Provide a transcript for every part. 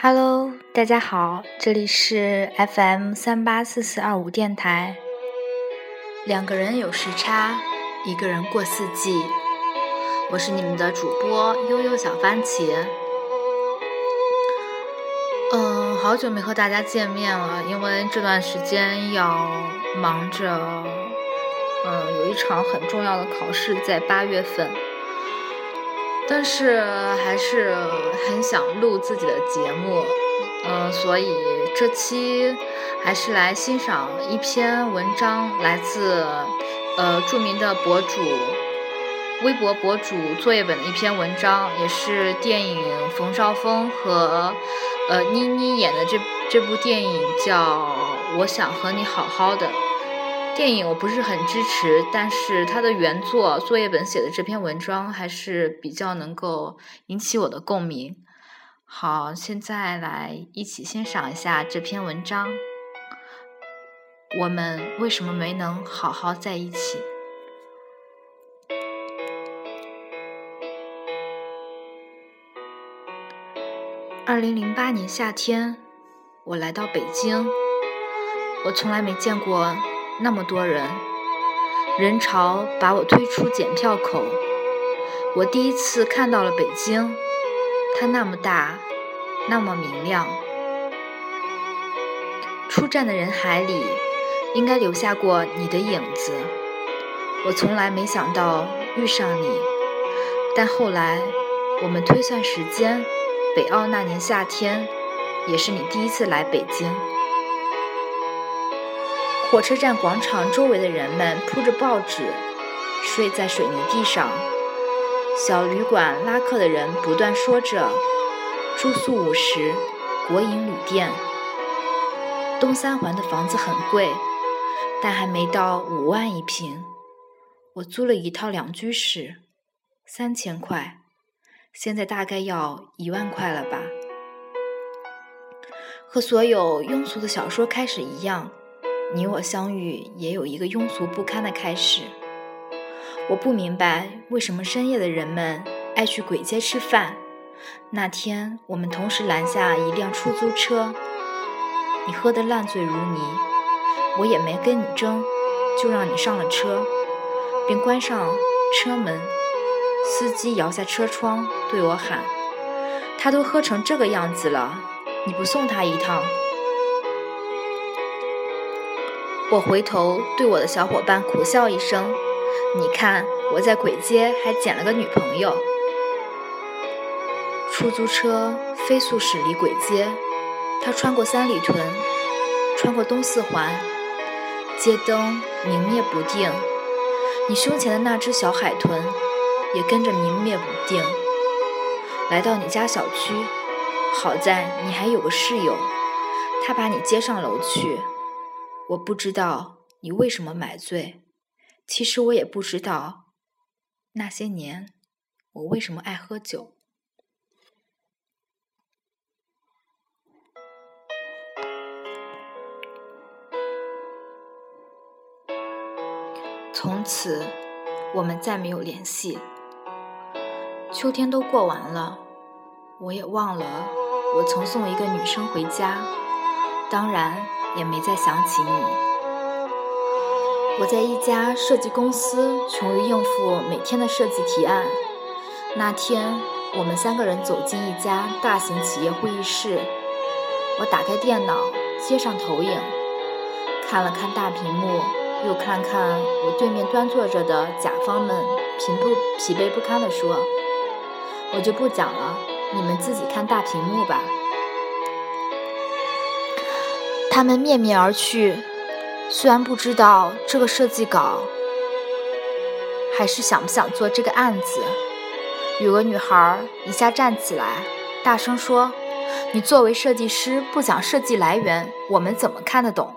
Hello，大家好，这里是 FM 三八四四二五电台。两个人有时差，一个人过四季。我是你们的主播悠悠小番茄。嗯，好久没和大家见面了，因为这段时间要忙着，嗯，有一场很重要的考试在八月份。但是还是很想录自己的节目，嗯，所以这期还是来欣赏一篇文章，来自呃著名的博主、微博博主作业本的一篇文章，也是电影冯绍峰和呃妮妮演的这这部电影叫《我想和你好好的》。电影我不是很支持，但是他的原作作业本写的这篇文章还是比较能够引起我的共鸣。好，现在来一起欣赏一下这篇文章。我们为什么没能好好在一起？二零零八年夏天，我来到北京，我从来没见过。那么多人，人潮把我推出检票口。我第一次看到了北京，它那么大，那么明亮。出站的人海里，应该留下过你的影子。我从来没想到遇上你，但后来我们推算时间，北奥那年夏天，也是你第一次来北京。火车站广场周围的人们铺着报纸，睡在水泥地上。小旅馆拉客的人不断说着：“住宿五十，国营旅店。”东三环的房子很贵，但还没到五万一平。我租了一套两居室，三千块，现在大概要一万块了吧。和所有庸俗的小说开始一样。你我相遇也有一个庸俗不堪的开始。我不明白为什么深夜的人们爱去鬼街吃饭。那天我们同时拦下一辆出租车，你喝得烂醉如泥，我也没跟你争，就让你上了车，并关上车门。司机摇下车窗对我喊：“他都喝成这个样子了，你不送他一趟？”我回头对我的小伙伴苦笑一声：“你看，我在鬼街还捡了个女朋友。”出租车飞速驶离鬼街，它穿过三里屯，穿过东四环，街灯明灭不定。你胸前的那只小海豚也跟着明灭不定。来到你家小区，好在你还有个室友，他把你接上楼去。我不知道你为什么买醉，其实我也不知道那些年我为什么爱喝酒。从此我们再没有联系。秋天都过完了，我也忘了我曾送一个女生回家，当然。也没再想起你。我在一家设计公司，穷于应付每天的设计提案。那天，我们三个人走进一家大型企业会议室。我打开电脑，接上投影，看了看大屏幕，又看看我对面端坐着的甲方们，疲不疲惫不堪地说：“我就不讲了，你们自己看大屏幕吧。”他们面面而去，虽然不知道这个设计稿，还是想不想做这个案子。有个女孩一下站起来，大声说：“你作为设计师不讲设计来源，我们怎么看得懂？”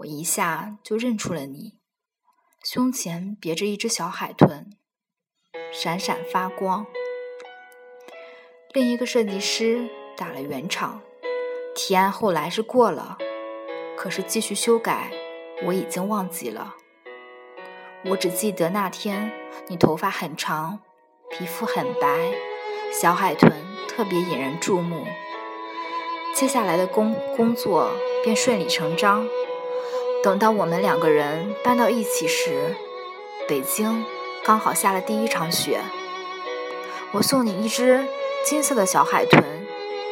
我一下就认出了你，胸前别着一只小海豚，闪闪发光。另一个设计师打了圆场。提案后来是过了，可是继续修改，我已经忘记了。我只记得那天你头发很长，皮肤很白，小海豚特别引人注目。接下来的工工作便顺理成章。等到我们两个人搬到一起时，北京刚好下了第一场雪。我送你一只金色的小海豚，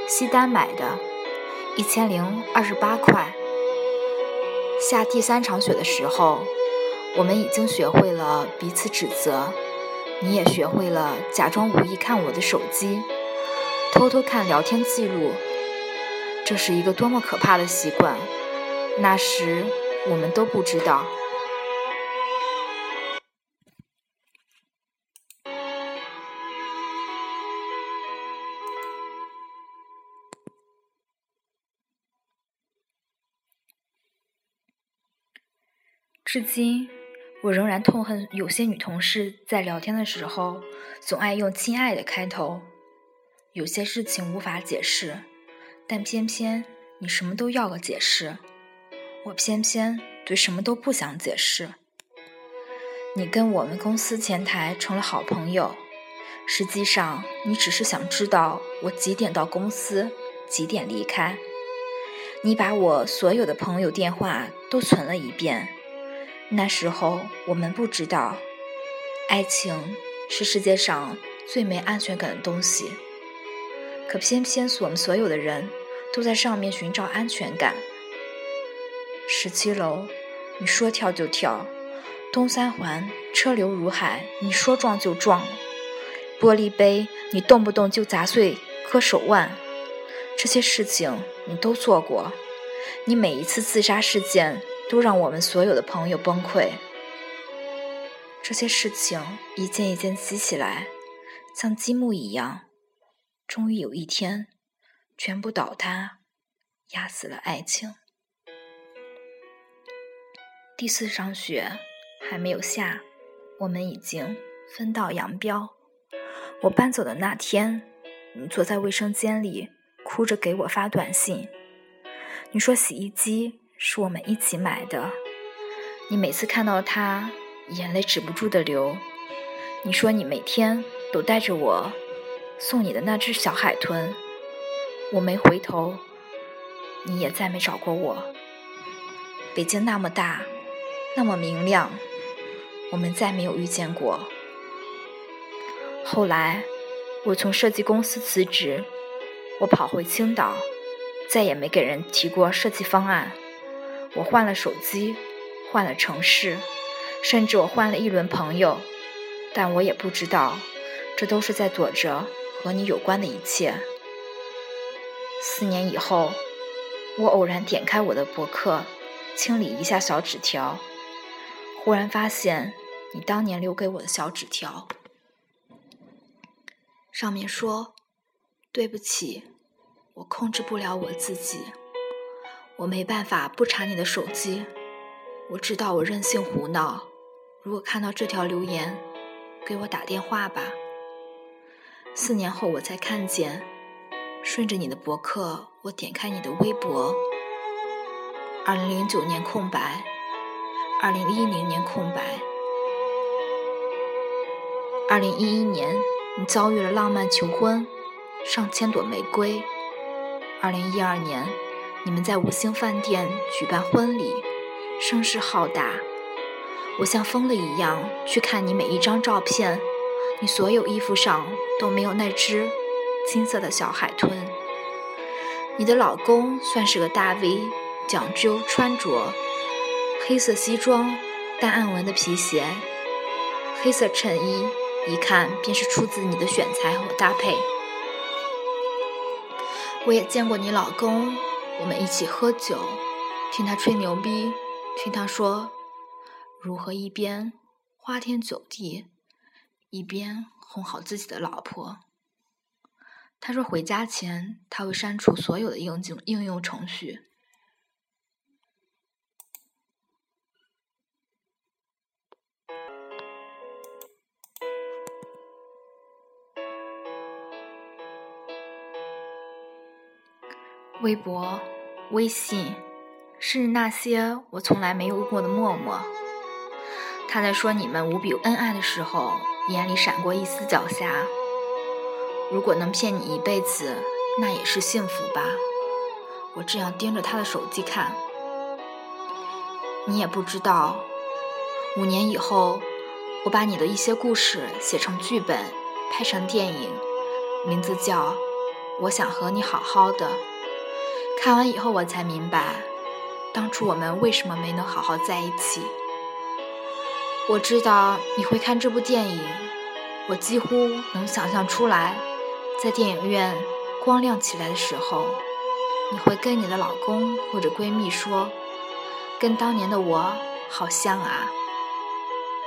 西单买的，一千零二十八块。下第三场雪的时候，我们已经学会了彼此指责，你也学会了假装无意看我的手机，偷偷看聊天记录。这是一个多么可怕的习惯！那时我们都不知道。至今，我仍然痛恨有些女同事在聊天的时候总爱用“亲爱的”开头。有些事情无法解释，但偏偏你什么都要个解释，我偏偏对什么都不想解释。你跟我们公司前台成了好朋友，实际上你只是想知道我几点到公司，几点离开。你把我所有的朋友电话都存了一遍。那时候我们不知道，爱情是世界上最没安全感的东西。可偏偏我们所有的人都在上面寻找安全感。十七楼，你说跳就跳；东三环车流如海，你说撞就撞；玻璃杯你动不动就砸碎割手腕，这些事情你都做过。你每一次自杀事件。都让我们所有的朋友崩溃。这些事情一件一件积起来，像积木一样，终于有一天，全部倒塌，压死了爱情。第四场雪还没有下，我们已经分道扬镳。我搬走的那天，你坐在卫生间里，哭着给我发短信。你说洗衣机。是我们一起买的，你每次看到它，眼泪止不住的流。你说你每天都带着我送你的那只小海豚，我没回头，你也再没找过我。北京那么大，那么明亮，我们再没有遇见过。后来，我从设计公司辞职，我跑回青岛，再也没给人提过设计方案。我换了手机，换了城市，甚至我换了一轮朋友，但我也不知道，这都是在躲着和你有关的一切。四年以后，我偶然点开我的博客，清理一下小纸条，忽然发现你当年留给我的小纸条，上面说：“对不起，我控制不了我自己。”我没办法不查你的手机，我知道我任性胡闹。如果看到这条留言，给我打电话吧。四年后我才看见，顺着你的博客，我点开你的微博。二零零九年空白，二零一零年空白，二零一一年你遭遇了浪漫求婚，上千朵玫瑰。二零一二年。你们在五星饭店举办婚礼，声势浩大。我像疯了一样去看你每一张照片，你所有衣服上都没有那只金色的小海豚。你的老公算是个大 V，讲究穿着，黑色西装，淡暗纹的皮鞋，黑色衬衣，一看便是出自你的选材和搭配。我也见过你老公。我们一起喝酒，听他吹牛逼，听他说如何一边花天酒地，一边哄好自己的老婆。他说回家前他会删除所有的应用应用程序。微博、微信，是那些我从来没有过的陌陌。他在说你们无比恩爱的时候，眼里闪过一丝狡黠。如果能骗你一辈子，那也是幸福吧。我这样盯着他的手机看。你也不知道，五年以后，我把你的一些故事写成剧本，拍成电影，名字叫《我想和你好好的》。看完以后，我才明白，当初我们为什么没能好好在一起。我知道你会看这部电影，我几乎能想象出来，在电影院光亮起来的时候，你会跟你的老公或者闺蜜说。跟当年的我好像啊，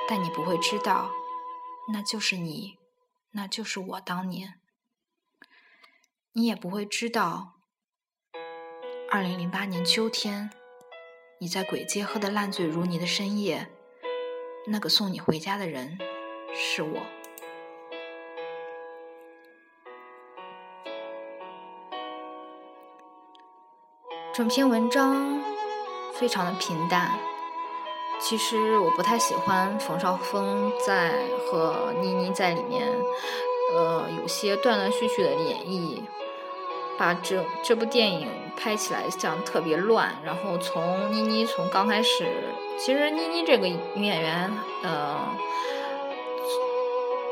但你不会知道，那就是你，那就是我当年。你也不会知道，二零零八年秋天，你在鬼街喝得烂醉如泥的深夜，那个送你回家的人是我。整篇文章。非常的平淡。其实我不太喜欢冯绍峰在和倪妮在里面，呃，有些断断续续的演绎，把这这部电影拍起来像特别乱。然后从倪妮从刚开始，其实倪妮这个女演员，呃。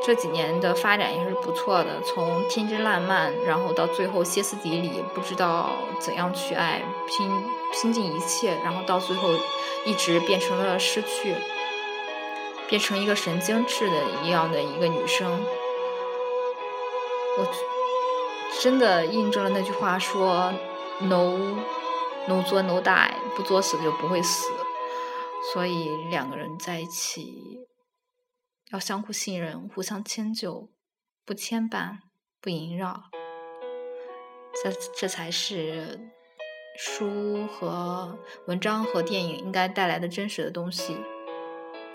这几年的发展也是不错的，从天真烂漫，然后到最后歇斯底里，不知道怎样去爱，拼拼尽一切，然后到最后一直变成了失去，变成一个神经质的一样的一个女生。我真的印证了那句话说：“No No 作 No die，不作死就不会死。”所以两个人在一起。要相互信任，互相迁就，不牵绊，不萦绕，这这才是书和文章和电影应该带来的真实的东西。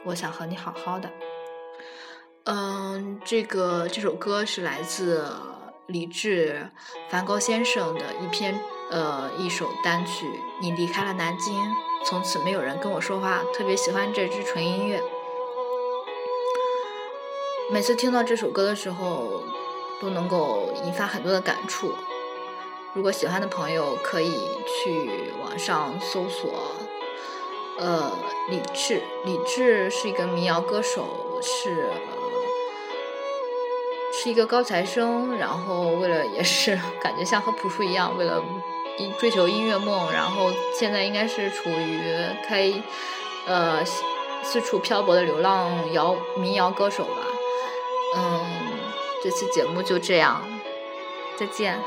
我想和你好好的。嗯，这个这首歌是来自李志、梵高先生的一篇呃一首单曲。你离开了南京，从此没有人跟我说话。特别喜欢这支纯音乐。每次听到这首歌的时候，都能够引发很多的感触。如果喜欢的朋友，可以去网上搜索，呃，李志，李志是一个民谣歌手，是是一个高材生，然后为了也是 感觉像和朴树一样，为了追求音乐梦，然后现在应该是处于开呃四处漂泊的流浪摇民谣歌手吧。嗯，这期节目就这样，再见。